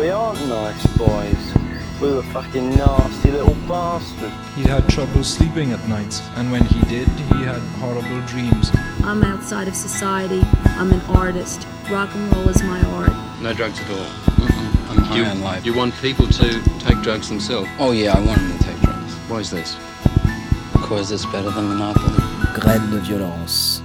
We aren't nice boys. We're a fucking nasty little bastard. He had trouble sleeping at night, and when he did, he had horrible dreams. I'm outside of society. I'm an artist. Rock and roll is my art. No drugs at all. Mm-mm. I'm high You, on life. you want people to take drugs themselves. Oh yeah, I want them to take drugs. Why is this? Because it's better than Monopoly. Graines de violence.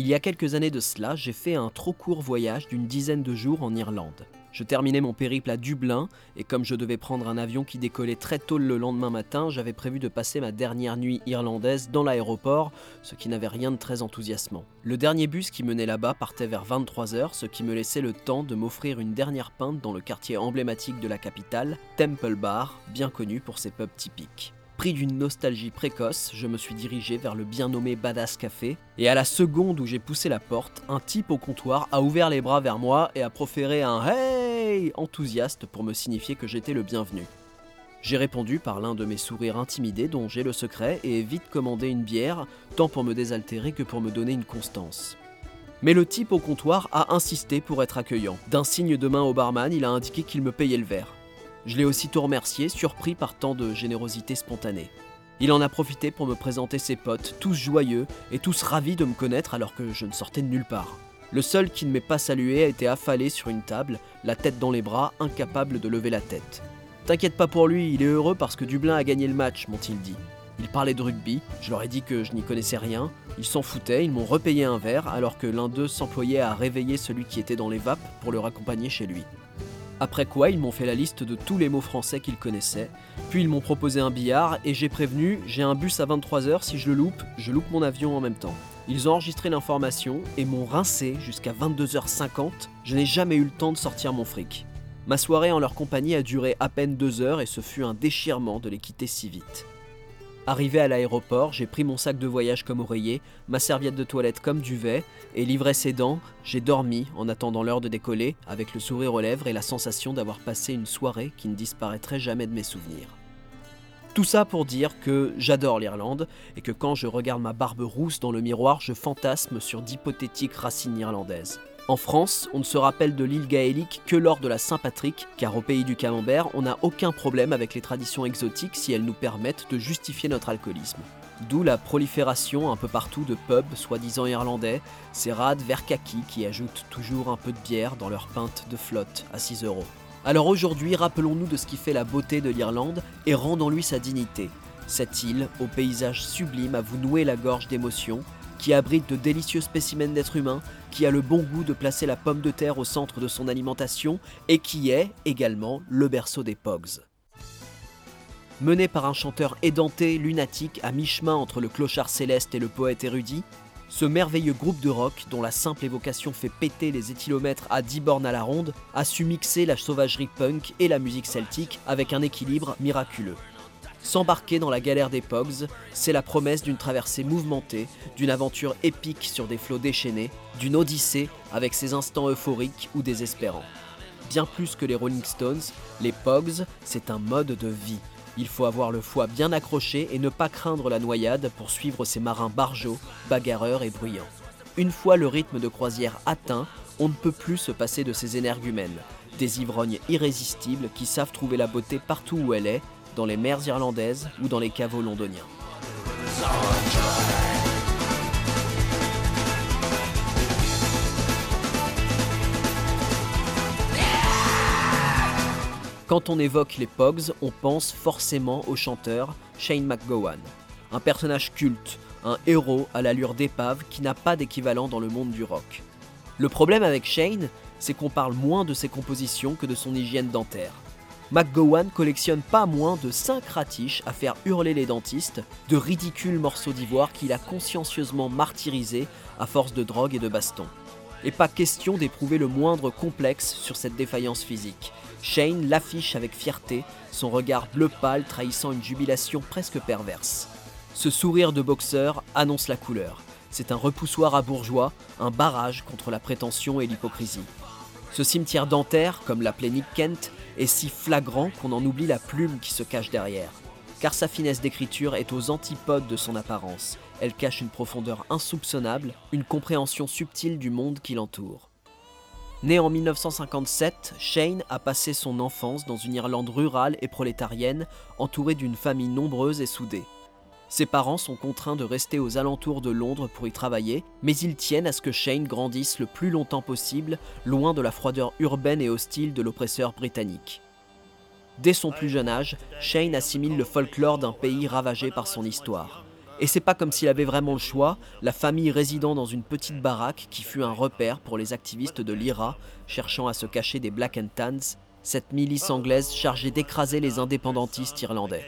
Il y a quelques années de cela, j'ai fait un trop court voyage d'une dizaine de jours en Irlande. Je terminais mon périple à Dublin, et comme je devais prendre un avion qui décollait très tôt le lendemain matin, j'avais prévu de passer ma dernière nuit irlandaise dans l'aéroport, ce qui n'avait rien de très enthousiasmant. Le dernier bus qui menait là-bas partait vers 23h, ce qui me laissait le temps de m'offrir une dernière pinte dans le quartier emblématique de la capitale, Temple Bar, bien connu pour ses pubs typiques. Pris d'une nostalgie précoce, je me suis dirigé vers le bien nommé Badass Café, et à la seconde où j'ai poussé la porte, un type au comptoir a ouvert les bras vers moi et a proféré un Hey enthousiaste pour me signifier que j'étais le bienvenu. J'ai répondu par l'un de mes sourires intimidés dont j'ai le secret et ai vite commandé une bière, tant pour me désaltérer que pour me donner une constance. Mais le type au comptoir a insisté pour être accueillant. D'un signe de main au barman, il a indiqué qu'il me payait le verre. Je l'ai aussitôt remercié, surpris par tant de générosité spontanée. Il en a profité pour me présenter ses potes, tous joyeux et tous ravis de me connaître alors que je ne sortais de nulle part. Le seul qui ne m'ait pas salué a été affalé sur une table, la tête dans les bras, incapable de lever la tête. T'inquiète pas pour lui, il est heureux parce que Dublin a gagné le match, m'ont-ils dit. Ils parlaient de rugby, je leur ai dit que je n'y connaissais rien, ils s'en foutaient, ils m'ont repayé un verre alors que l'un d'eux s'employait à réveiller celui qui était dans les vapes pour le raccompagner chez lui. Après quoi, ils m'ont fait la liste de tous les mots français qu'ils connaissaient, puis ils m'ont proposé un billard et j'ai prévenu, j'ai un bus à 23h, si je le loupe, je loupe mon avion en même temps. Ils ont enregistré l'information et m'ont rincé jusqu'à 22h50, je n'ai jamais eu le temps de sortir mon fric. Ma soirée en leur compagnie a duré à peine deux heures et ce fut un déchirement de les quitter si vite. Arrivé à l'aéroport, j'ai pris mon sac de voyage comme oreiller, ma serviette de toilette comme duvet, et l'ivresse aidant, j'ai dormi en attendant l'heure de décoller, avec le sourire aux lèvres et la sensation d'avoir passé une soirée qui ne disparaîtrait jamais de mes souvenirs. Tout ça pour dire que j'adore l'Irlande et que quand je regarde ma barbe rousse dans le miroir, je fantasme sur d'hypothétiques racines irlandaises. En France, on ne se rappelle de l'île gaélique que lors de la Saint-Patrick, car au pays du camembert, on n'a aucun problème avec les traditions exotiques si elles nous permettent de justifier notre alcoolisme. D'où la prolifération un peu partout de pubs soi-disant irlandais, ces rades vert kaki qui ajoutent toujours un peu de bière dans leur pinte de flotte à 6 euros. Alors aujourd'hui, rappelons-nous de ce qui fait la beauté de l'Irlande et rendons-lui sa dignité. Cette île, au paysage sublime, à vous nouer la gorge d'émotions, qui abrite de délicieux spécimens d'êtres humains, qui a le bon goût de placer la pomme de terre au centre de son alimentation et qui est également le berceau des Pogs. Mené par un chanteur édenté, lunatique, à mi-chemin entre le clochard céleste et le poète érudit, ce merveilleux groupe de rock, dont la simple évocation fait péter les éthylomètres à 10 bornes à la ronde, a su mixer la sauvagerie punk et la musique celtique avec un équilibre miraculeux. S'embarquer dans la galère des Pogs, c'est la promesse d'une traversée mouvementée, d'une aventure épique sur des flots déchaînés, d'une odyssée avec ses instants euphoriques ou désespérants. Bien plus que les Rolling Stones, les Pogs, c'est un mode de vie. Il faut avoir le foie bien accroché et ne pas craindre la noyade pour suivre ces marins barjots, bagarreurs et bruyants. Une fois le rythme de croisière atteint, on ne peut plus se passer de ces énergumènes, des ivrognes irrésistibles qui savent trouver la beauté partout où elle est, dans les mers irlandaises ou dans les caveaux londoniens. Quand on évoque les Pogs, on pense forcément au chanteur Shane McGowan, un personnage culte, un héros à l'allure d'épave qui n'a pas d'équivalent dans le monde du rock. Le problème avec Shane, c'est qu'on parle moins de ses compositions que de son hygiène dentaire. McGowan collectionne pas moins de 5 ratiches à faire hurler les dentistes, de ridicules morceaux d'ivoire qu'il a consciencieusement martyrisés à force de drogue et de baston. Et pas question d'éprouver le moindre complexe sur cette défaillance physique. Shane l'affiche avec fierté, son regard bleu pâle trahissant une jubilation presque perverse. Ce sourire de boxeur annonce la couleur. C'est un repoussoir à bourgeois, un barrage contre la prétention et l'hypocrisie. Ce cimetière dentaire, comme l'appelait Nick Kent, est si flagrant qu'on en oublie la plume qui se cache derrière. Car sa finesse d'écriture est aux antipodes de son apparence. Elle cache une profondeur insoupçonnable, une compréhension subtile du monde qui l'entoure. Né en 1957, Shane a passé son enfance dans une Irlande rurale et prolétarienne, entourée d'une famille nombreuse et soudée. Ses parents sont contraints de rester aux alentours de Londres pour y travailler, mais ils tiennent à ce que Shane grandisse le plus longtemps possible, loin de la froideur urbaine et hostile de l'oppresseur britannique. Dès son plus jeune âge, Shane assimile le folklore d'un pays ravagé par son histoire. Et c'est pas comme s'il avait vraiment le choix, la famille résidant dans une petite baraque qui fut un repère pour les activistes de l'IRA, cherchant à se cacher des Black and Tans, cette milice anglaise chargée d'écraser les indépendantistes irlandais.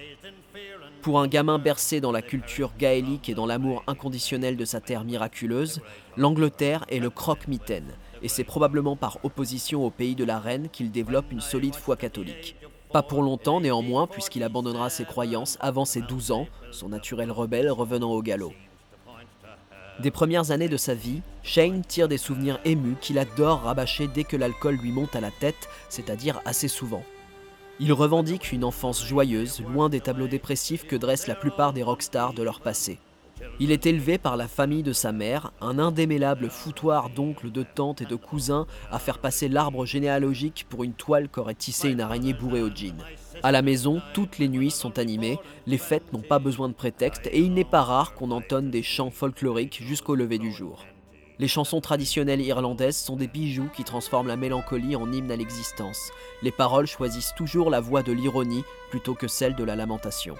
Pour un gamin bercé dans la culture gaélique et dans l'amour inconditionnel de sa terre miraculeuse, l'Angleterre est le croque-mitaine, et c'est probablement par opposition au pays de la reine qu'il développe une solide foi catholique. Pas pour longtemps néanmoins, puisqu'il abandonnera ses croyances avant ses 12 ans, son naturel rebelle revenant au galop. Des premières années de sa vie, Shane tire des souvenirs émus qu'il adore rabâcher dès que l'alcool lui monte à la tête, c'est-à-dire assez souvent. Il revendique une enfance joyeuse, loin des tableaux dépressifs que dressent la plupart des rockstars de leur passé. Il est élevé par la famille de sa mère, un indémêlable foutoir d'oncles, de tantes et de cousins à faire passer l'arbre généalogique pour une toile qu'aurait tissé une araignée bourrée au gin. À la maison, toutes les nuits sont animées, les fêtes n'ont pas besoin de prétexte et il n'est pas rare qu'on entonne des chants folkloriques jusqu'au lever du jour. Les chansons traditionnelles irlandaises sont des bijoux qui transforment la mélancolie en hymne à l'existence. Les paroles choisissent toujours la voix de l'ironie plutôt que celle de la lamentation.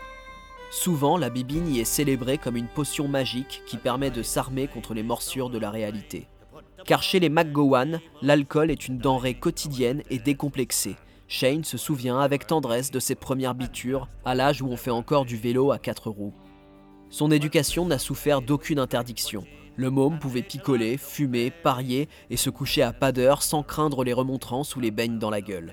Souvent, la bibine y est célébrée comme une potion magique qui permet de s'armer contre les morsures de la réalité. Car chez les McGowan, l'alcool est une denrée quotidienne et décomplexée. Shane se souvient avec tendresse de ses premières bitures, à l'âge où on fait encore du vélo à quatre roues. Son éducation n'a souffert d'aucune interdiction. Le môme pouvait picoler, fumer, parier et se coucher à pas d'heure sans craindre les remontrances ou les baignes dans la gueule.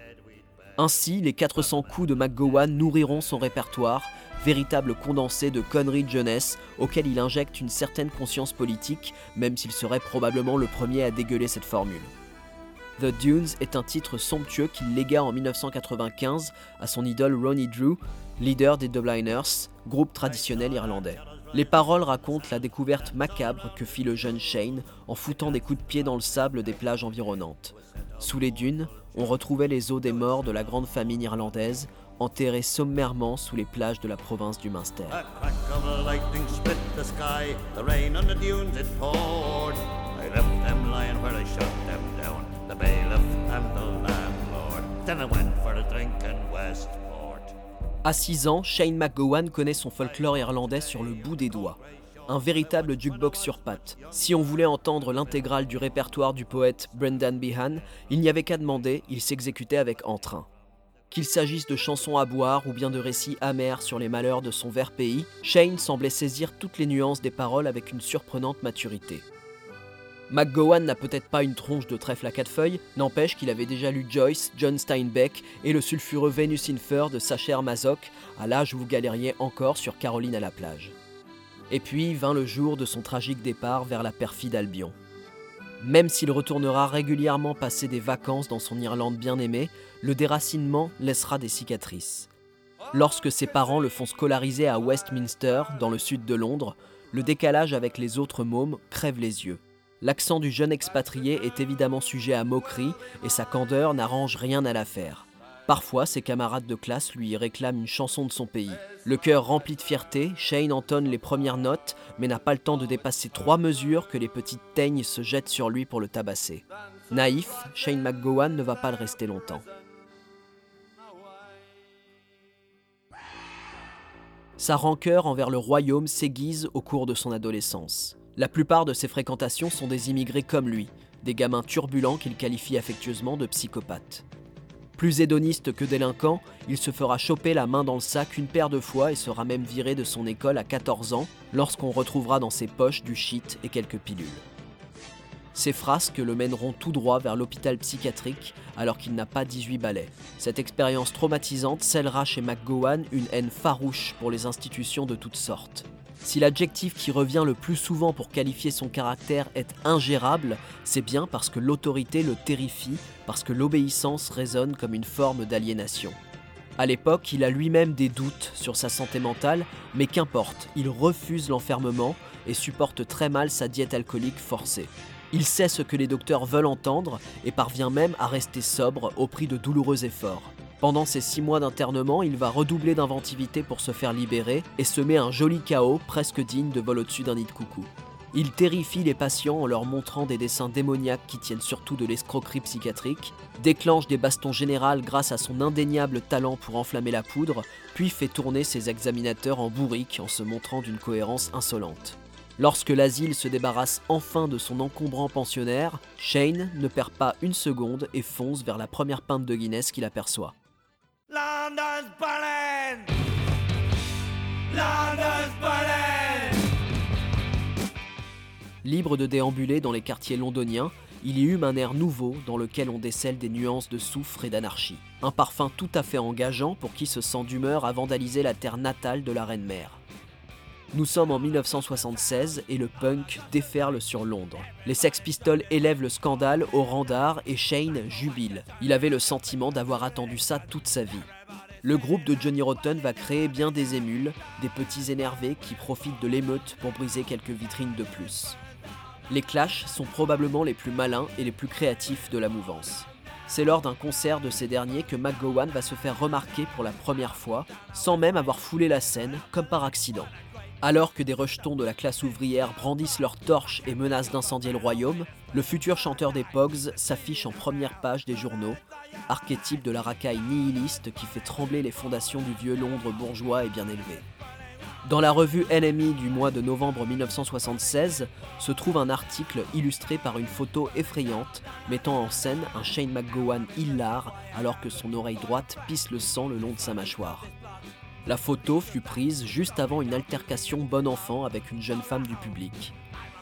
Ainsi, les 400 coups de McGowan nourriront son répertoire, véritable condensé de conneries de jeunesse auquel il injecte une certaine conscience politique, même s'il serait probablement le premier à dégueuler cette formule. The Dunes est un titre somptueux qu'il légua en 1995 à son idole Ronnie Drew, leader des Dubliners, groupe traditionnel irlandais. Les paroles racontent la découverte macabre que fit le jeune Shane en foutant des coups de pied dans le sable des plages environnantes. Sous les dunes, on retrouvait les os des morts de la grande famille irlandaise, enterrés sommairement sous les plages de la province du Munster. À 6 ans, Shane McGowan connaît son folklore irlandais sur le bout des doigts. Un véritable jukebox sur pattes. Si on voulait entendre l'intégrale du répertoire du poète Brendan Behan, il n'y avait qu'à demander, il s'exécutait avec entrain. Qu'il s'agisse de chansons à boire ou bien de récits amers sur les malheurs de son vert pays, Shane semblait saisir toutes les nuances des paroles avec une surprenante maturité. McGowan n'a peut-être pas une tronche de trèfle à quatre feuilles, n'empêche qu'il avait déjà lu Joyce, John Steinbeck et le sulfureux Venus in Fur de Sacher Masoch à l'âge où vous galériez encore sur Caroline à la plage. Et puis vint le jour de son tragique départ vers la perfide Albion. Même s'il retournera régulièrement passer des vacances dans son Irlande bien-aimée, le déracinement laissera des cicatrices. Lorsque ses parents le font scolariser à Westminster, dans le sud de Londres, le décalage avec les autres mômes crève les yeux. L'accent du jeune expatrié est évidemment sujet à moquerie et sa candeur n'arrange rien à l'affaire. Parfois, ses camarades de classe lui réclament une chanson de son pays. Le cœur rempli de fierté, Shane entonne les premières notes, mais n'a pas le temps de dépasser trois mesures que les petites teignes se jettent sur lui pour le tabasser. Naïf, Shane McGowan ne va pas le rester longtemps. Sa rancœur envers le royaume s'aiguise au cours de son adolescence. La plupart de ses fréquentations sont des immigrés comme lui, des gamins turbulents qu'il qualifie affectueusement de psychopathes. Plus hédoniste que délinquant, il se fera choper la main dans le sac une paire de fois et sera même viré de son école à 14 ans lorsqu'on retrouvera dans ses poches du shit et quelques pilules. Ces frasques le mèneront tout droit vers l'hôpital psychiatrique alors qu'il n'a pas 18 balais. Cette expérience traumatisante scellera chez McGowan une haine farouche pour les institutions de toutes sortes. Si l'adjectif qui revient le plus souvent pour qualifier son caractère est ingérable, c'est bien parce que l'autorité le terrifie, parce que l'obéissance résonne comme une forme d'aliénation. À l'époque, il a lui-même des doutes sur sa santé mentale, mais qu'importe, il refuse l'enfermement et supporte très mal sa diète alcoolique forcée. Il sait ce que les docteurs veulent entendre et parvient même à rester sobre au prix de douloureux efforts. Pendant ces six mois d'internement, il va redoubler d'inventivité pour se faire libérer et semer un joli chaos presque digne de vol au-dessus d'un nid de coucou. Il terrifie les patients en leur montrant des dessins démoniaques qui tiennent surtout de l'escroquerie psychiatrique, déclenche des bastons générales grâce à son indéniable talent pour enflammer la poudre, puis fait tourner ses examinateurs en bourrique en se montrant d'une cohérence insolente. Lorsque l'asile se débarrasse enfin de son encombrant pensionnaire, Shane ne perd pas une seconde et fonce vers la première pinte de Guinness qu'il aperçoit. Libre de déambuler dans les quartiers londoniens, il y hume un air nouveau dans lequel on décèle des nuances de soufre et d'anarchie. Un parfum tout à fait engageant pour qui se sent d'humeur à vandaliser la terre natale de la reine-mère. Nous sommes en 1976 et le punk déferle sur Londres. Les Sex Pistols élèvent le scandale au rang d'art et Shane jubile. Il avait le sentiment d'avoir attendu ça toute sa vie. Le groupe de Johnny Rotten va créer bien des émules, des petits énervés qui profitent de l'émeute pour briser quelques vitrines de plus. Les Clash sont probablement les plus malins et les plus créatifs de la mouvance. C'est lors d'un concert de ces derniers que McGowan va se faire remarquer pour la première fois, sans même avoir foulé la scène, comme par accident. Alors que des rejetons de la classe ouvrière brandissent leurs torches et menacent d'incendier le royaume, le futur chanteur des Pogs s'affiche en première page des journaux, archétype de la racaille nihiliste qui fait trembler les fondations du vieux Londres bourgeois et bien élevé. Dans la revue NME du mois de novembre 1976 se trouve un article illustré par une photo effrayante mettant en scène un Shane McGowan hilar alors que son oreille droite pisse le sang le long de sa mâchoire. La photo fut prise juste avant une altercation bon enfant avec une jeune femme du public.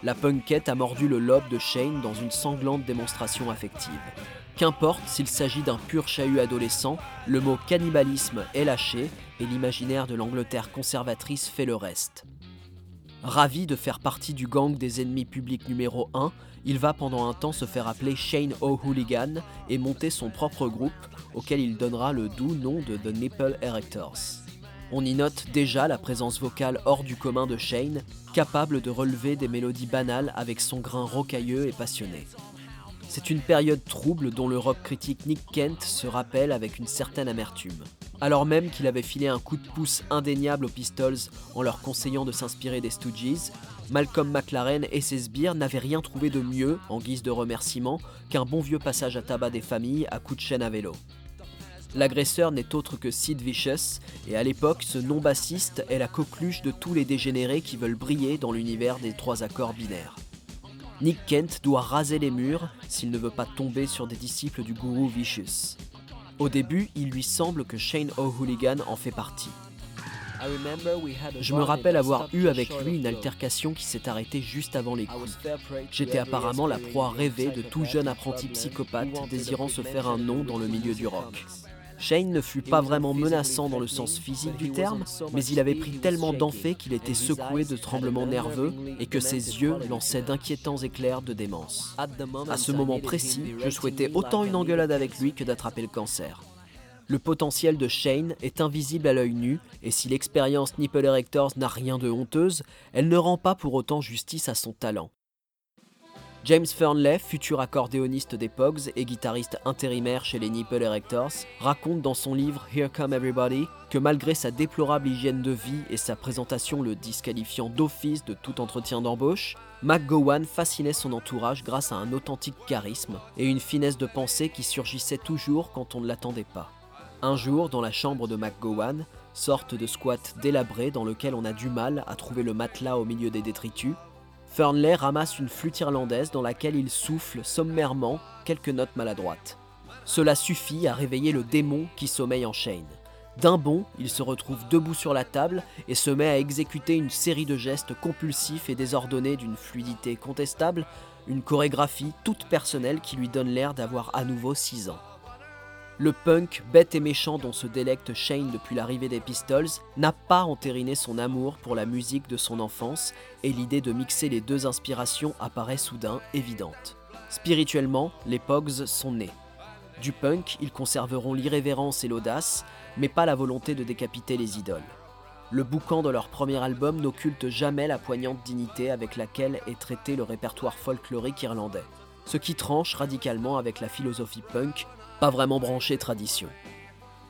La punkette a mordu le lobe de Shane dans une sanglante démonstration affective. Qu'importe s'il s'agit d'un pur chahut adolescent, le mot cannibalisme est lâché et l'imaginaire de l'Angleterre conservatrice fait le reste. Ravi de faire partie du gang des ennemis publics numéro 1, il va pendant un temps se faire appeler Shane O'Hooligan et monter son propre groupe, auquel il donnera le doux nom de The Nipple Erectors. On y note déjà la présence vocale hors du commun de Shane, capable de relever des mélodies banales avec son grain rocailleux et passionné. C'est une période trouble dont le rock critique Nick Kent se rappelle avec une certaine amertume. Alors même qu'il avait filé un coup de pouce indéniable aux Pistols en leur conseillant de s'inspirer des Stooges, Malcolm McLaren et ses sbires n'avaient rien trouvé de mieux, en guise de remerciement, qu'un bon vieux passage à tabac des familles à coups de chaîne à vélo. L'agresseur n'est autre que Sid Vicious, et à l'époque, ce non-bassiste est la coqueluche de tous les dégénérés qui veulent briller dans l'univers des trois accords binaires. Nick Kent doit raser les murs s'il ne veut pas tomber sur des disciples du gourou Vicious. Au début, il lui semble que Shane O'Hooligan en fait partie. Je me rappelle avoir eu avec lui une altercation qui s'est arrêtée juste avant les coups. J'étais apparemment la proie rêvée de tout jeune apprenti psychopathe désirant se faire un nom dans le milieu du rock. Shane ne fut pas vraiment menaçant dans le sens physique du terme, mais il avait pris tellement d'enfait qu'il était secoué de tremblements nerveux et que ses yeux lançaient d'inquiétants éclairs de démence. À ce moment précis, je souhaitais autant une engueulade avec lui que d'attraper le cancer. Le potentiel de Shane est invisible à l'œil nu, et si l'expérience Nipple Erectors n'a rien de honteuse, elle ne rend pas pour autant justice à son talent. James Fernley, futur accordéoniste des Pogs et guitariste intérimaire chez les Nipple Erectors, raconte dans son livre Here Come Everybody que malgré sa déplorable hygiène de vie et sa présentation le disqualifiant d'office de tout entretien d'embauche, McGowan fascinait son entourage grâce à un authentique charisme et une finesse de pensée qui surgissait toujours quand on ne l'attendait pas. Un jour, dans la chambre de McGowan, sorte de squat délabré dans lequel on a du mal à trouver le matelas au milieu des détritus, Fernley ramasse une flûte irlandaise dans laquelle il souffle sommairement quelques notes maladroites. Cela suffit à réveiller le démon qui sommeille en Shane. D'un bond, il se retrouve debout sur la table et se met à exécuter une série de gestes compulsifs et désordonnés d'une fluidité contestable, une chorégraphie toute personnelle qui lui donne l'air d'avoir à nouveau 6 ans. Le punk bête et méchant dont se délecte Shane depuis l'arrivée des Pistols n'a pas entériné son amour pour la musique de son enfance et l'idée de mixer les deux inspirations apparaît soudain évidente. Spirituellement, les Pogs sont nés. Du punk, ils conserveront l'irrévérence et l'audace, mais pas la volonté de décapiter les idoles. Le boucan de leur premier album n'occulte jamais la poignante dignité avec laquelle est traité le répertoire folklorique irlandais, ce qui tranche radicalement avec la philosophie punk, pas vraiment branchée tradition.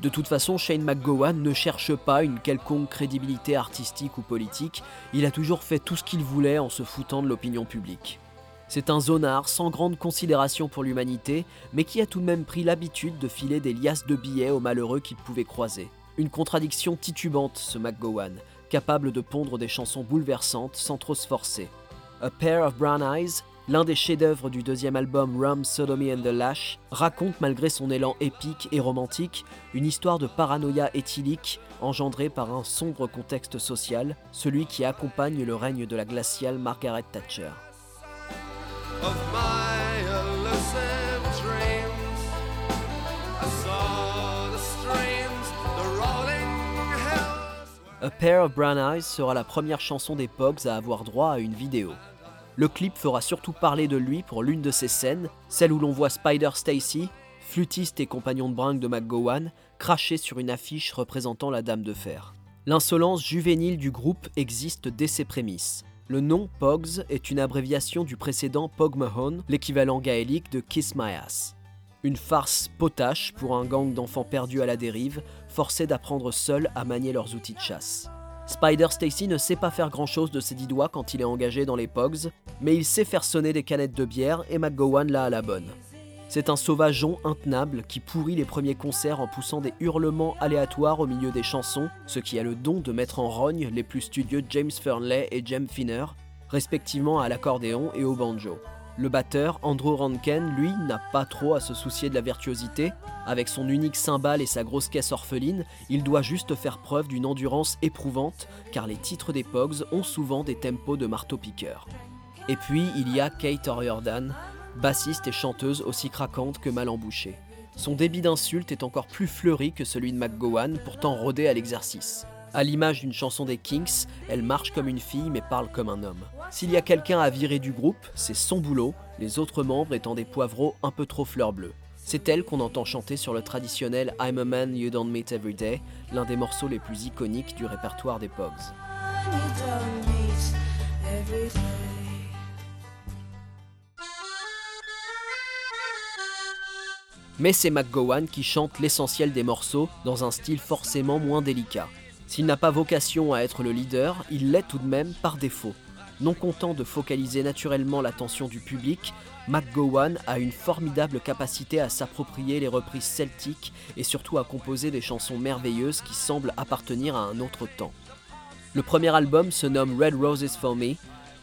De toute façon, Shane McGowan ne cherche pas une quelconque crédibilité artistique ou politique, il a toujours fait tout ce qu'il voulait en se foutant de l'opinion publique. C'est un zonard sans grande considération pour l'humanité, mais qui a tout de même pris l'habitude de filer des liasses de billets aux malheureux qu'il pouvait croiser. Une contradiction titubante, ce McGowan, capable de pondre des chansons bouleversantes sans trop se forcer. A Pair of Brown Eyes, l'un des chefs-d'œuvre du deuxième album Rum, Sodomy and the Lash, raconte malgré son élan épique et romantique une histoire de paranoïa éthylique engendrée par un sombre contexte social, celui qui accompagne le règne de la glaciale Margaret Thatcher. A Pair of Brown Eyes sera la première chanson des Pogs à avoir droit à une vidéo. Le clip fera surtout parler de lui pour l'une de ses scènes, celle où l'on voit Spider Stacy, flûtiste et compagnon de brinque de McGowan, cracher sur une affiche représentant la Dame de Fer. L'insolence juvénile du groupe existe dès ses prémices. Le nom Pogs est une abréviation du précédent Pog Mahone, l'équivalent gaélique de Kiss My Ass. Une farce potache pour un gang d'enfants perdus à la dérive, forcés d'apprendre seuls à manier leurs outils de chasse. Spider Stacy ne sait pas faire grand chose de ses dix doigts quand il est engagé dans les Pogs, mais il sait faire sonner des canettes de bière et McGowan l'a à la bonne. C'est un sauvageon intenable qui pourrit les premiers concerts en poussant des hurlements aléatoires au milieu des chansons, ce qui a le don de mettre en rogne les plus studieux James Fernley et Jem Finner, respectivement à l'accordéon et au banjo. Le batteur, Andrew Rankin, lui, n'a pas trop à se soucier de la virtuosité. Avec son unique cymbale et sa grosse caisse orpheline, il doit juste faire preuve d'une endurance éprouvante, car les titres des Pogs ont souvent des tempos de marteau-piqueur. Et puis, il y a Kate O'Riordan, bassiste et chanteuse aussi craquante que mal embouchée. Son débit d'insultes est encore plus fleuri que celui de McGowan, pourtant rodé à l'exercice. À l'image d'une chanson des Kinks, elle marche comme une fille mais parle comme un homme. S'il y a quelqu'un à virer du groupe, c'est son boulot, les autres membres étant des poivreaux un peu trop fleur bleue. C'est elle qu'on entend chanter sur le traditionnel I'm a man you don't meet every day, l'un des morceaux les plus iconiques du répertoire des Pogs. Mais c'est McGowan qui chante l'essentiel des morceaux dans un style forcément moins délicat. S'il n'a pas vocation à être le leader, il l'est tout de même par défaut. Non content de focaliser naturellement l'attention du public, McGowan a une formidable capacité à s'approprier les reprises celtiques et surtout à composer des chansons merveilleuses qui semblent appartenir à un autre temps. Le premier album se nomme Red Roses for Me.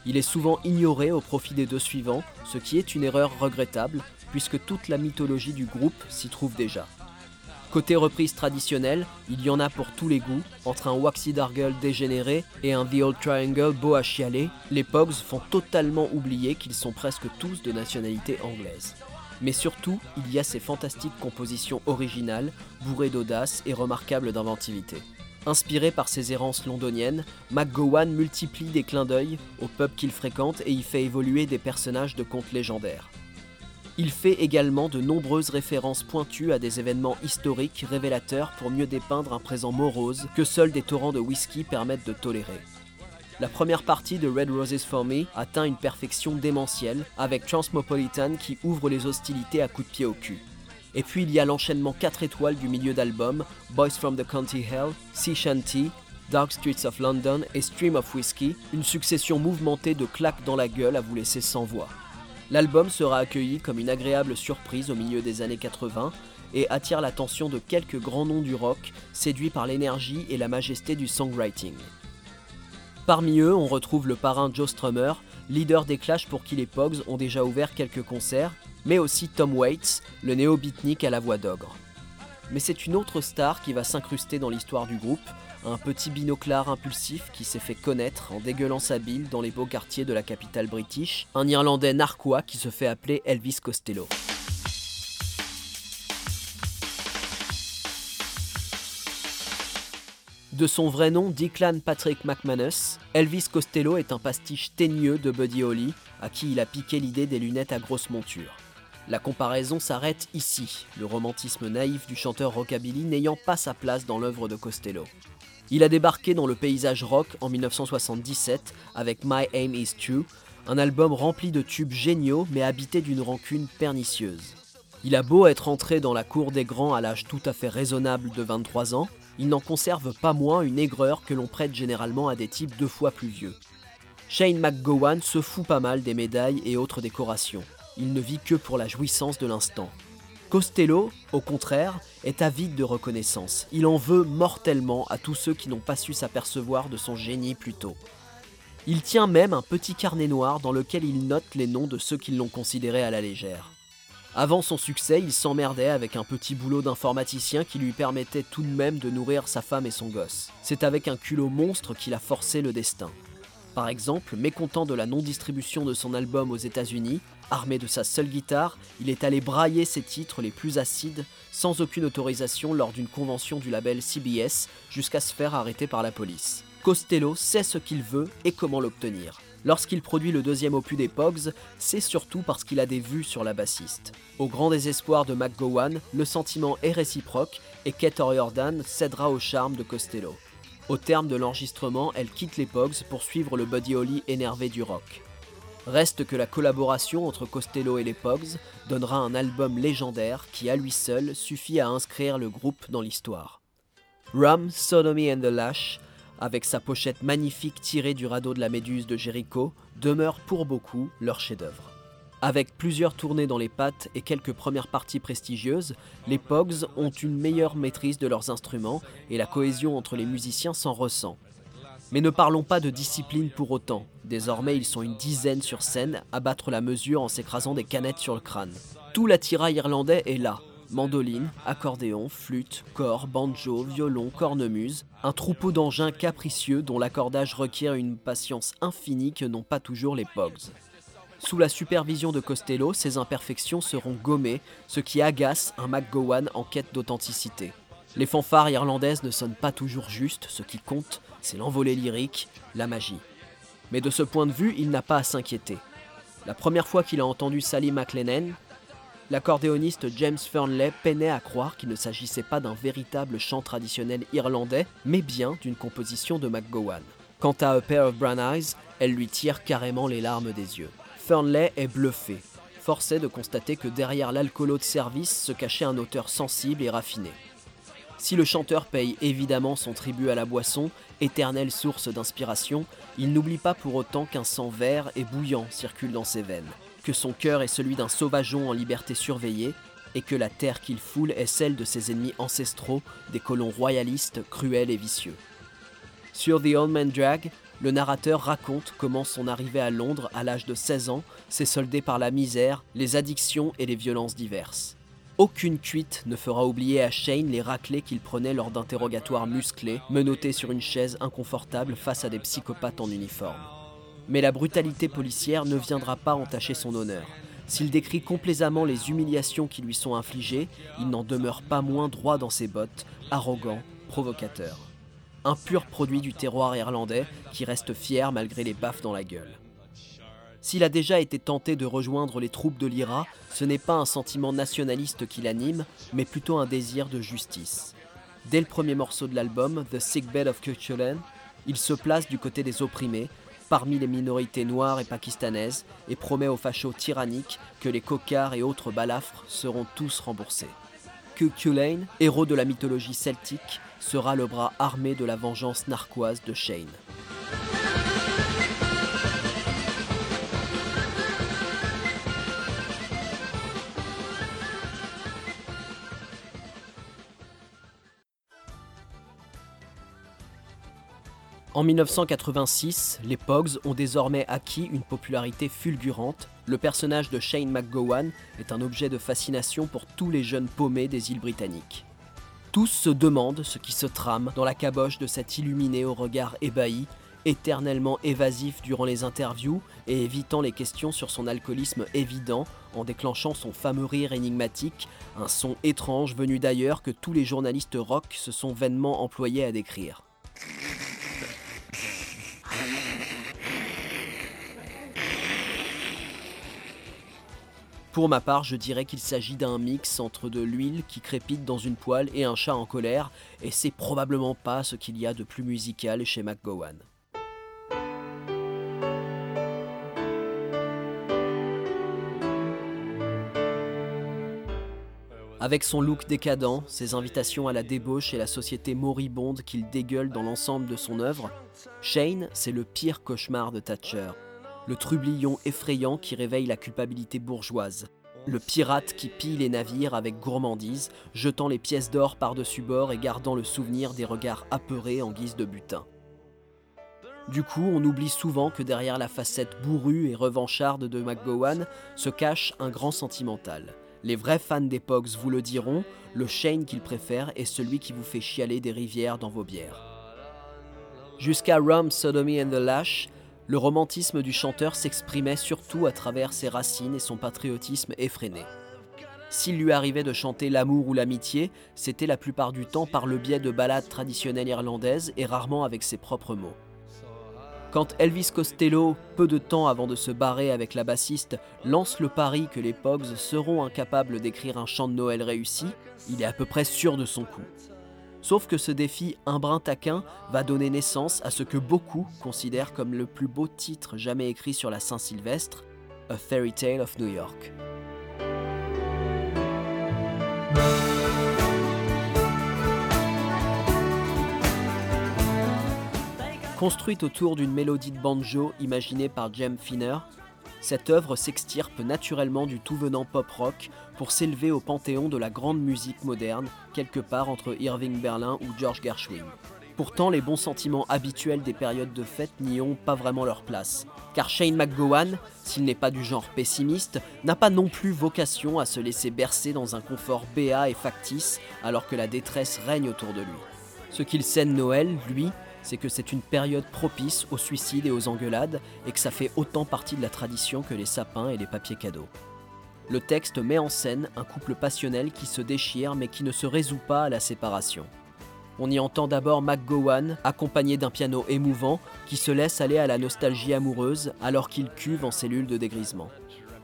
Il est souvent ignoré au profit des deux suivants, ce qui est une erreur regrettable, puisque toute la mythologie du groupe s'y trouve déjà. Côté reprise traditionnelle, il y en a pour tous les goûts, entre un Waxy Dargle dégénéré et un The Old Triangle beau à chialer, les Pogs font totalement oublier qu'ils sont presque tous de nationalité anglaise. Mais surtout, il y a ces fantastiques compositions originales, bourrées d'audace et remarquables d'inventivité. Inspiré par ses errances londoniennes, McGowan multiplie des clins d'œil aux pubs qu'il fréquente et y fait évoluer des personnages de contes légendaires. Il fait également de nombreuses références pointues à des événements historiques révélateurs pour mieux dépeindre un présent morose que seuls des torrents de whisky permettent de tolérer. La première partie de Red Roses for Me atteint une perfection démentielle avec Transmopolitan qui ouvre les hostilités à coups de pied au cul. Et puis il y a l'enchaînement 4 étoiles du milieu d'album, Boys from the County Hell, Sea Shanty, Dark Streets of London et Stream of Whiskey, une succession mouvementée de claques dans la gueule à vous laisser sans voix. L'album sera accueilli comme une agréable surprise au milieu des années 80 et attire l'attention de quelques grands noms du rock, séduits par l'énergie et la majesté du songwriting. Parmi eux, on retrouve le parrain Joe Strummer, leader des Clash pour qui les Pogs ont déjà ouvert quelques concerts, mais aussi Tom Waits, le néo-beatnik à la voix d'ogre. Mais c'est une autre star qui va s'incruster dans l'histoire du groupe, un petit binoclard impulsif qui s'est fait connaître en dégueulant sa bile dans les beaux quartiers de la capitale british, un Irlandais narquois qui se fait appeler Elvis Costello. De son vrai nom, Declan Patrick McManus, Elvis Costello est un pastiche teigneux de Buddy Holly, à qui il a piqué l'idée des lunettes à grosse monture. La comparaison s'arrête ici, le romantisme naïf du chanteur rockabilly n'ayant pas sa place dans l'œuvre de Costello. Il a débarqué dans le paysage rock en 1977 avec My Aim Is True, un album rempli de tubes géniaux mais habité d'une rancune pernicieuse. Il a beau être entré dans la cour des grands à l'âge tout à fait raisonnable de 23 ans, il n'en conserve pas moins une aigreur que l'on prête généralement à des types deux fois plus vieux. Shane McGowan se fout pas mal des médailles et autres décorations. Il ne vit que pour la jouissance de l'instant. Costello, au contraire, est avide de reconnaissance. Il en veut mortellement à tous ceux qui n'ont pas su s'apercevoir de son génie plus tôt. Il tient même un petit carnet noir dans lequel il note les noms de ceux qui l'ont considéré à la légère. Avant son succès, il s'emmerdait avec un petit boulot d'informaticien qui lui permettait tout de même de nourrir sa femme et son gosse. C'est avec un culot monstre qu'il a forcé le destin. Par exemple, mécontent de la non-distribution de son album aux États-Unis, armé de sa seule guitare, il est allé brailler ses titres les plus acides sans aucune autorisation lors d'une convention du label CBS jusqu'à se faire arrêter par la police. Costello sait ce qu'il veut et comment l'obtenir. Lorsqu'il produit le deuxième opus des Pogs, c'est surtout parce qu'il a des vues sur la bassiste. Au grand désespoir de McGowan, le sentiment est réciproque et Kate O'Riordan cédera au charme de Costello. Au terme de l'enregistrement, elle quitte les Pogs pour suivre le Buddy Holly énervé du rock. Reste que la collaboration entre Costello et les Pogs donnera un album légendaire qui à lui seul suffit à inscrire le groupe dans l'histoire. Rum, Sodomy and the Lash avec sa pochette magnifique tirée du radeau de la Méduse de Jericho, demeure pour beaucoup leur chef-d'œuvre. Avec plusieurs tournées dans les pattes et quelques premières parties prestigieuses, les Pogs ont une meilleure maîtrise de leurs instruments et la cohésion entre les musiciens s'en ressent. Mais ne parlons pas de discipline pour autant. Désormais, ils sont une dizaine sur scène à battre la mesure en s'écrasant des canettes sur le crâne. Tout l'attirail irlandais est là, mandoline, accordéon, flûte, cor, banjo, violon, cornemuse, un troupeau d'engins capricieux dont l'accordage requiert une patience infinie que n'ont pas toujours les Pogs. Sous la supervision de Costello, ces imperfections seront gommées, ce qui agace un McGowan en quête d'authenticité. Les fanfares irlandaises ne sonnent pas toujours juste, ce qui compte, c'est l'envolée lyrique, la magie. Mais de ce point de vue, il n'a pas à s'inquiéter. La première fois qu'il a entendu Sally McLennan, L'accordéoniste James Fernley peinait à croire qu'il ne s'agissait pas d'un véritable chant traditionnel irlandais, mais bien d'une composition de McGowan. Quant à A Pair of Brown Eyes, elle lui tire carrément les larmes des yeux. Fernley est bluffé, forcé de constater que derrière l'alcoolo de service se cachait un auteur sensible et raffiné. Si le chanteur paye évidemment son tribut à la boisson, éternelle source d'inspiration, il n'oublie pas pour autant qu'un sang vert et bouillant circule dans ses veines que son cœur est celui d'un sauvageon en liberté surveillée, et que la terre qu'il foule est celle de ses ennemis ancestraux, des colons royalistes, cruels et vicieux. Sur The Old Man Drag, le narrateur raconte comment son arrivée à Londres à l'âge de 16 ans s'est soldée par la misère, les addictions et les violences diverses. Aucune cuite ne fera oublier à Shane les raclés qu'il prenait lors d'interrogatoires musclés, menottés sur une chaise inconfortable face à des psychopathes en uniforme. Mais la brutalité policière ne viendra pas entacher son honneur. S'il décrit complaisamment les humiliations qui lui sont infligées, il n'en demeure pas moins droit dans ses bottes, arrogant, provocateur. Un pur produit du terroir irlandais qui reste fier malgré les baffes dans la gueule. S'il a déjà été tenté de rejoindre les troupes de l'IRA, ce n'est pas un sentiment nationaliste qui l'anime, mais plutôt un désir de justice. Dès le premier morceau de l'album, The Sick Bed of Cultureland, il se place du côté des opprimés parmi les minorités noires et pakistanaises et promet aux fachos tyranniques que les cocards et autres balafres seront tous remboursés. Culane, héros de la mythologie celtique, sera le bras armé de la vengeance narquoise de Shane. En 1986, les Pogs ont désormais acquis une popularité fulgurante. Le personnage de Shane McGowan est un objet de fascination pour tous les jeunes paumés des îles britanniques. Tous se demandent ce qui se trame dans la caboche de cet illuminé au regard ébahi, éternellement évasif durant les interviews et évitant les questions sur son alcoolisme évident en déclenchant son fameux rire énigmatique, un son étrange venu d'ailleurs que tous les journalistes rock se sont vainement employés à décrire. Pour ma part, je dirais qu'il s'agit d'un mix entre de l'huile qui crépite dans une poêle et un chat en colère, et c'est probablement pas ce qu'il y a de plus musical chez McGowan. Avec son look décadent, ses invitations à la débauche et la société moribonde qu'il dégueule dans l'ensemble de son œuvre, Shane, c'est le pire cauchemar de Thatcher. Le trublion effrayant qui réveille la culpabilité bourgeoise. Le pirate qui pille les navires avec gourmandise, jetant les pièces d'or par-dessus bord et gardant le souvenir des regards apeurés en guise de butin. Du coup, on oublie souvent que derrière la facette bourrue et revancharde de McGowan se cache un grand sentimental. Les vrais fans Pogs vous le diront, le Shane qu'ils préfèrent est celui qui vous fait chialer des rivières dans vos bières. Jusqu'à Rum, Sodomy and the Lash, le romantisme du chanteur s'exprimait surtout à travers ses racines et son patriotisme effréné. S'il lui arrivait de chanter l'amour ou l'amitié, c'était la plupart du temps par le biais de ballades traditionnelles irlandaises et rarement avec ses propres mots. Quand Elvis Costello, peu de temps avant de se barrer avec la bassiste, lance le pari que les Pogs seront incapables d'écrire un chant de Noël réussi, il est à peu près sûr de son coup. Sauf que ce défi un brin taquin va donner naissance à ce que beaucoup considèrent comme le plus beau titre jamais écrit sur la Saint-Sylvestre, A Fairy Tale of New York. Construite autour d'une mélodie de banjo imaginée par Jem Finner, cette œuvre s'extirpe naturellement du tout venant pop-rock pour s'élever au panthéon de la grande musique moderne, quelque part entre Irving Berlin ou George Gershwin. Pourtant, les bons sentiments habituels des périodes de fête n'y ont pas vraiment leur place, car Shane McGowan, s'il n'est pas du genre pessimiste, n'a pas non plus vocation à se laisser bercer dans un confort béat et factice alors que la détresse règne autour de lui. Ce qu'il scène Noël, lui, c'est que c'est une période propice aux suicides et aux engueulades et que ça fait autant partie de la tradition que les sapins et les papiers cadeaux. Le texte met en scène un couple passionnel qui se déchire mais qui ne se résout pas à la séparation. On y entend d'abord McGowan, accompagné d'un piano émouvant, qui se laisse aller à la nostalgie amoureuse alors qu'il cuve en cellule de dégrisement.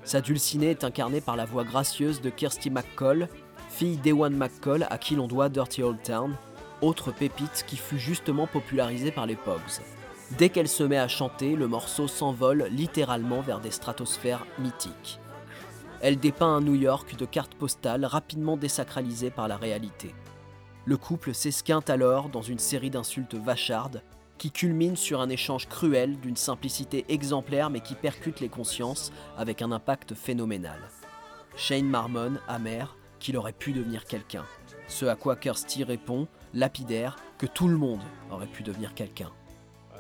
Sa dulcinée est incarnée par la voix gracieuse de Kirsty McCall, fille d'Ewan McCall à qui l'on doit Dirty Old Town, autre pépite qui fut justement popularisée par les Pogs. Dès qu'elle se met à chanter, le morceau s'envole littéralement vers des stratosphères mythiques. Elle dépeint un New York de cartes postales rapidement désacralisées par la réalité. Le couple s'esquinte alors dans une série d'insultes vachardes qui culminent sur un échange cruel d'une simplicité exemplaire mais qui percute les consciences avec un impact phénoménal. Shane marmonne, amer, qu'il aurait pu devenir quelqu'un. Ce à quoi Kirsty répond, lapidaire, que tout le monde aurait pu devenir quelqu'un.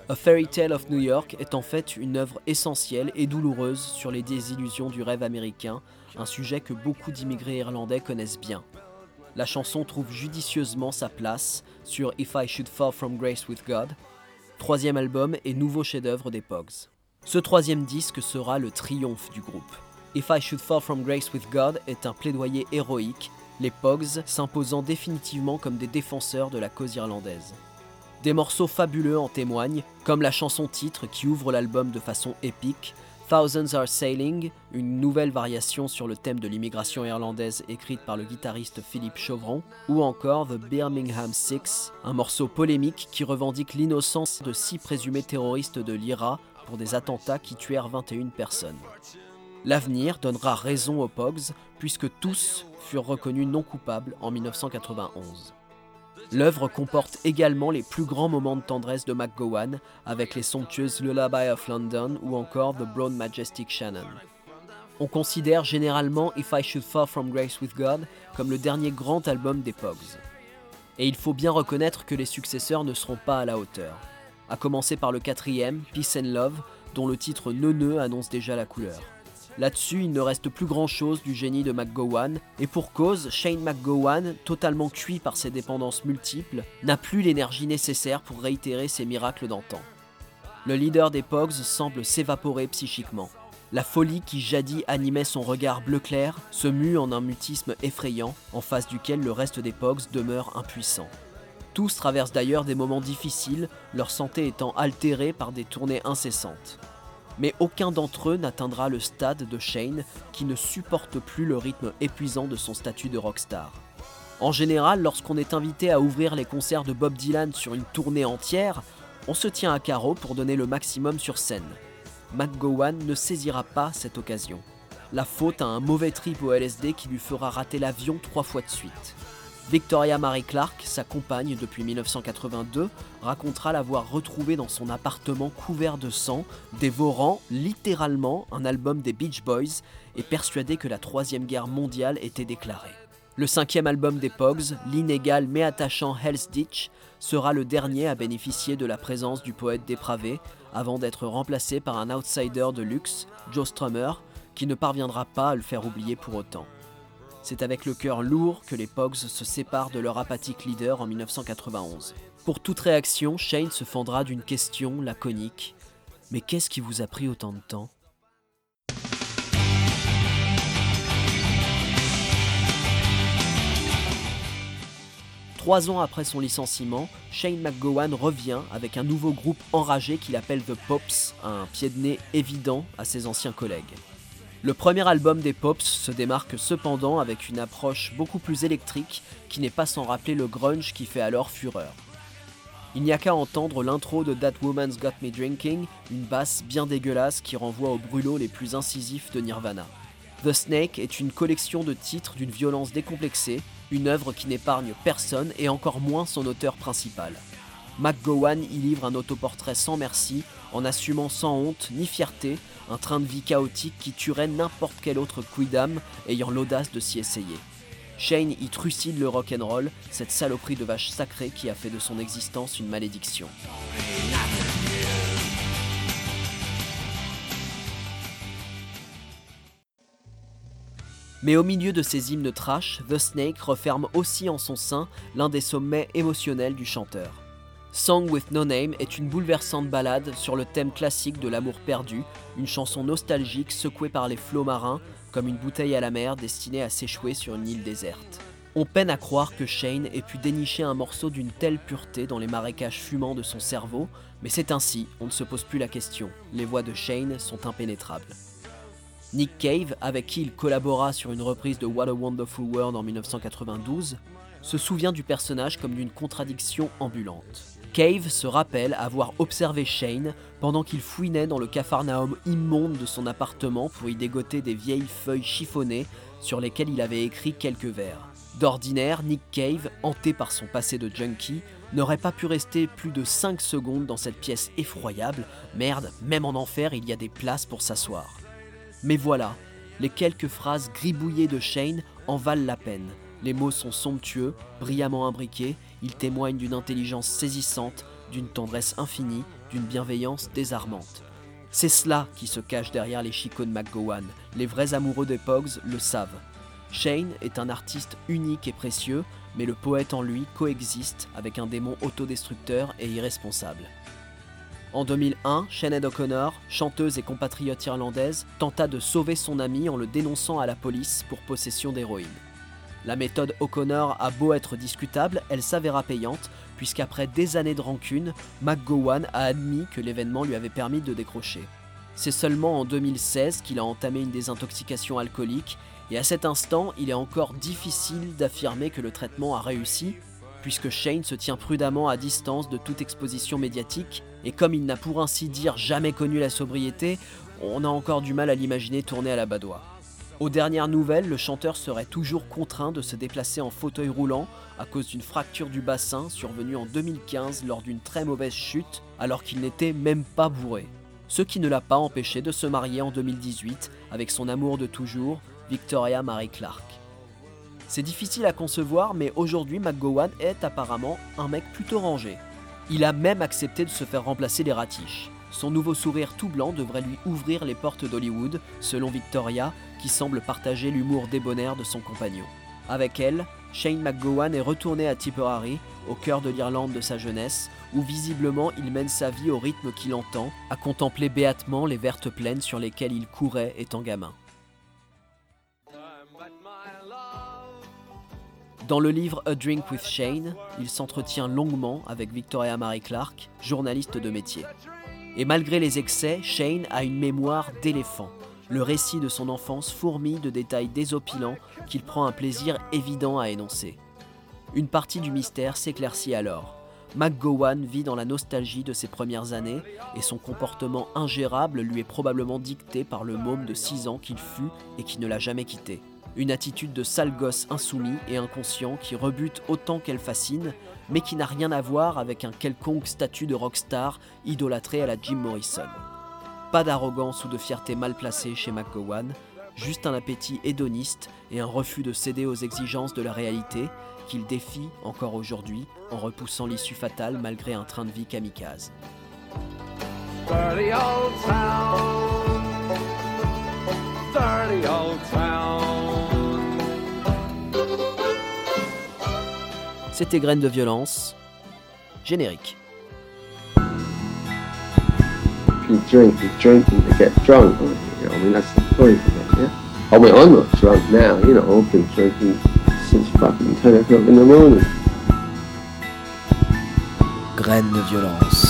A Fairy Tale of New York est en fait une œuvre essentielle et douloureuse sur les désillusions du rêve américain, un sujet que beaucoup d'immigrés irlandais connaissent bien. La chanson trouve judicieusement sa place sur If I Should Fall From Grace with God, troisième album et nouveau chef-d'œuvre des Pogs. Ce troisième disque sera le triomphe du groupe. If I Should Fall From Grace with God est un plaidoyer héroïque les Pogs s'imposant définitivement comme des défenseurs de la cause irlandaise. Des morceaux fabuleux en témoignent, comme la chanson titre qui ouvre l'album de façon épique, Thousands Are Sailing, une nouvelle variation sur le thème de l'immigration irlandaise écrite par le guitariste Philippe Chauvron, ou encore The Birmingham Six, un morceau polémique qui revendique l'innocence de six présumés terroristes de l'IRA pour des attentats qui tuèrent 21 personnes. L'avenir donnera raison aux Pogs, puisque tous furent reconnus non coupables en 1991. L'œuvre comporte également les plus grands moments de tendresse de McGowan, avec les somptueuses Lullaby of London ou encore The Brown Majestic Shannon. On considère généralement If I Should Fall From Grace with God comme le dernier grand album des Pogs. Et il faut bien reconnaître que les successeurs ne seront pas à la hauteur. À commencer par le quatrième, Peace and Love, dont le titre Neuneu annonce déjà la couleur. Là-dessus, il ne reste plus grand-chose du génie de McGowan, et pour cause, Shane McGowan, totalement cuit par ses dépendances multiples, n'a plus l'énergie nécessaire pour réitérer ses miracles d'antan. Le leader des Pogs semble s'évaporer psychiquement. La folie qui jadis animait son regard bleu clair se mue en un mutisme effrayant, en face duquel le reste des Pogs demeure impuissant. Tous traversent d'ailleurs des moments difficiles, leur santé étant altérée par des tournées incessantes. Mais aucun d'entre eux n'atteindra le stade de Shane qui ne supporte plus le rythme épuisant de son statut de rockstar. En général, lorsqu'on est invité à ouvrir les concerts de Bob Dylan sur une tournée entière, on se tient à carreau pour donner le maximum sur scène. McGowan ne saisira pas cette occasion. La faute à un mauvais trip au LSD qui lui fera rater l'avion trois fois de suite. Victoria Marie Clark, sa compagne depuis 1982, racontera l'avoir retrouvé dans son appartement couvert de sang, dévorant littéralement un album des Beach Boys et persuadé que la Troisième Guerre mondiale était déclarée. Le cinquième album des Pogs, l'inégal mais attachant Hell's Ditch, sera le dernier à bénéficier de la présence du poète dépravé, avant d'être remplacé par un outsider de luxe, Joe Strummer, qui ne parviendra pas à le faire oublier pour autant. C'est avec le cœur lourd que les Pogs se séparent de leur apathique leader en 1991. Pour toute réaction, Shane se fendra d'une question laconique. Mais qu'est-ce qui vous a pris autant de temps? Trois ans après son licenciement, Shane McGowan revient avec un nouveau groupe enragé qu'il appelle The Pops, un pied de nez évident à ses anciens collègues. Le premier album des Pops se démarque cependant avec une approche beaucoup plus électrique qui n'est pas sans rappeler le grunge qui fait alors fureur. Il n'y a qu'à entendre l'intro de That Woman's Got Me Drinking, une basse bien dégueulasse qui renvoie aux brûlots les plus incisifs de Nirvana. The Snake est une collection de titres d'une violence décomplexée, une œuvre qui n'épargne personne et encore moins son auteur principal. McGowan y livre un autoportrait sans merci, en assumant sans honte ni fierté un train de vie chaotique qui tuerait n'importe quel autre quidam ayant l'audace de s'y essayer. Shane y trucide le rock'n'roll, cette saloperie de vache sacrée qui a fait de son existence une malédiction. Mais au milieu de ces hymnes trash, The Snake referme aussi en son sein l'un des sommets émotionnels du chanteur. Song with No Name est une bouleversante ballade sur le thème classique de l'amour perdu, une chanson nostalgique secouée par les flots marins comme une bouteille à la mer destinée à s'échouer sur une île déserte. On peine à croire que Shane ait pu dénicher un morceau d'une telle pureté dans les marécages fumants de son cerveau, mais c'est ainsi, on ne se pose plus la question, les voix de Shane sont impénétrables. Nick Cave, avec qui il collabora sur une reprise de What a Wonderful World en 1992, se souvient du personnage comme d'une contradiction ambulante. Cave se rappelle avoir observé Shane pendant qu'il fouinait dans le capharnaüm immonde de son appartement pour y dégoter des vieilles feuilles chiffonnées sur lesquelles il avait écrit quelques vers. D'ordinaire, Nick Cave, hanté par son passé de junkie, n'aurait pas pu rester plus de 5 secondes dans cette pièce effroyable. Merde, même en enfer, il y a des places pour s'asseoir. Mais voilà, les quelques phrases gribouillées de Shane en valent la peine. Les mots sont somptueux, brillamment imbriqués, ils témoignent d'une intelligence saisissante, d'une tendresse infinie, d'une bienveillance désarmante. C'est cela qui se cache derrière les chicots de McGowan. Les vrais amoureux des Pogs le savent. Shane est un artiste unique et précieux, mais le poète en lui coexiste avec un démon autodestructeur et irresponsable. En 2001, Sinead O'Connor, chanteuse et compatriote irlandaise, tenta de sauver son ami en le dénonçant à la police pour possession d'héroïne. La méthode O'Connor a beau être discutable, elle s'avéra payante, puisqu'après des années de rancune, McGowan a admis que l'événement lui avait permis de décrocher. C'est seulement en 2016 qu'il a entamé une désintoxication alcoolique, et à cet instant, il est encore difficile d'affirmer que le traitement a réussi, puisque Shane se tient prudemment à distance de toute exposition médiatique, et comme il n'a pour ainsi dire jamais connu la sobriété, on a encore du mal à l'imaginer tourner à la badoie. Aux dernières nouvelles, le chanteur serait toujours contraint de se déplacer en fauteuil roulant à cause d'une fracture du bassin survenue en 2015 lors d'une très mauvaise chute alors qu'il n'était même pas bourré. Ce qui ne l'a pas empêché de se marier en 2018 avec son amour de toujours, Victoria Marie Clark. C'est difficile à concevoir, mais aujourd'hui McGowan est apparemment un mec plutôt rangé. Il a même accepté de se faire remplacer les ratiches. Son nouveau sourire tout blanc devrait lui ouvrir les portes d'Hollywood, selon Victoria, qui semble partager l'humour débonnaire de son compagnon. Avec elle, Shane McGowan est retourné à Tipperary, au cœur de l'Irlande de sa jeunesse, où visiblement il mène sa vie au rythme qu'il entend, à contempler béatement les vertes plaines sur lesquelles il courait étant gamin. Dans le livre A Drink with Shane, il s'entretient longuement avec Victoria Marie Clark, journaliste de métier. Et malgré les excès, Shane a une mémoire d'éléphant. Le récit de son enfance fourmille de détails désopilants qu'il prend un plaisir évident à énoncer. Une partie du mystère s'éclaircit alors. McGowan vit dans la nostalgie de ses premières années et son comportement ingérable lui est probablement dicté par le môme de 6 ans qu'il fut et qui ne l'a jamais quitté. Une attitude de sale gosse insoumis et inconscient qui rebute autant qu'elle fascine, mais qui n'a rien à voir avec un quelconque statut de rockstar idolâtré à la Jim Morrison. Pas d'arrogance ou de fierté mal placée chez McGowan, juste un appétit hédoniste et un refus de céder aux exigences de la réalité qu'il défie encore aujourd'hui en repoussant l'issue fatale malgré un train de vie kamikaze. Dirty old town. Dirty old town. C'était Graines de violence. Générique. You drink, you drink and you get drunk. You know, I mean, that's the point of it, yeah? Oh, I mean, I'm not drunk now, you know, I've been drinking since fucking 10 o'clock in the morning. Graines de violence.